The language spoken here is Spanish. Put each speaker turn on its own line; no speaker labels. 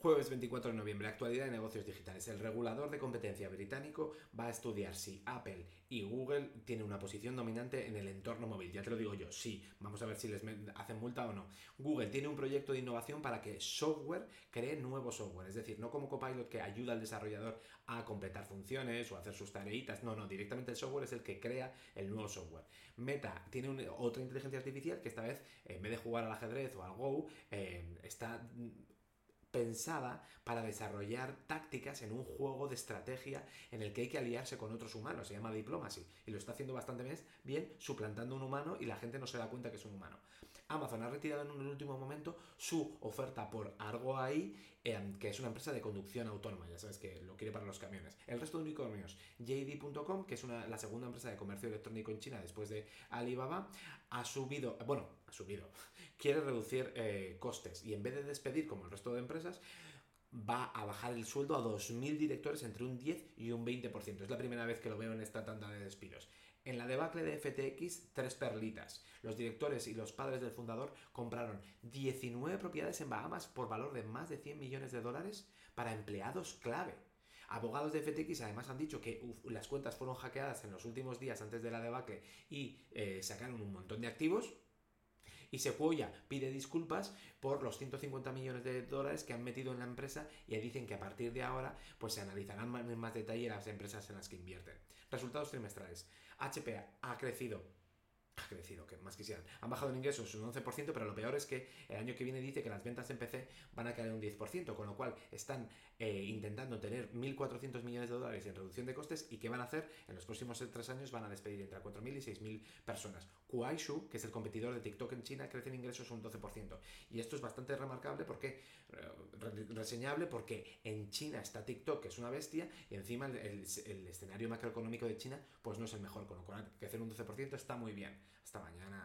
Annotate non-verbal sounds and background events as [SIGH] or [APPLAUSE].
Jueves 24 de noviembre, actualidad de negocios digitales. El regulador de competencia británico va a estudiar si Apple y Google tienen una posición dominante en el entorno móvil. Ya te lo digo yo, sí. Vamos a ver si les hacen multa o no. Google tiene un proyecto de innovación para que software cree nuevo software. Es decir, no como Copilot que ayuda al desarrollador a completar funciones o hacer sus tareitas. No, no, directamente el software es el que crea el nuevo software. Meta tiene otra inteligencia artificial que esta vez, en vez de jugar al ajedrez o al Go, eh, está pensada para desarrollar tácticas en un juego de estrategia en el que hay que aliarse con otros humanos, se llama Diplomacy, y lo está haciendo bastante bien, suplantando un humano y la gente no se da cuenta que es un humano. Amazon ha retirado en un último momento su oferta por Argo AI, em, que es una empresa de conducción autónoma, ya sabes que lo quiere para los camiones. El resto de unicornios, JD.com, que es la segunda empresa de comercio electrónico en China después de Alibaba, ha subido, bueno, ha subido, [LAUGHS] quiere reducir eh, costes y en vez de despedir como el resto de empresas, va a bajar el sueldo a 2.000 directores entre un 10 y un 20%. Es la primera vez que lo veo en esta tanda de despidos. En la debacle de FTX, tres perlitas. Los directores y los padres del fundador compraron 19 propiedades en Bahamas por valor de más de 100 millones de dólares para empleados clave. Abogados de FTX además han dicho que las cuentas fueron hackeadas en los últimos días antes de la debacle y eh, sacaron un montón de activos y Sequoia pide disculpas por los 150 millones de dólares que han metido en la empresa y dicen que a partir de ahora pues se analizarán en más detalle las empresas en las que invierten. Resultados trimestrales. HP ha crecido crecido, que más quisieran. Han bajado en ingresos un 11%, pero lo peor es que el año que viene dice que las ventas en PC van a caer un 10%, con lo cual están eh, intentando tener 1.400 millones de dólares en reducción de costes y ¿qué van a hacer? En los próximos tres años van a despedir entre 4.000 y 6.000 personas. Kuaishu, que es el competidor de TikTok en China, crece en ingresos un 12%. Y esto es bastante remarcable porque, eh, reseñable porque en China está TikTok, que es una bestia, y encima el, el escenario macroeconómico de China pues no es el mejor, con lo cual crecer un 12% está muy bien. Hasta mañana.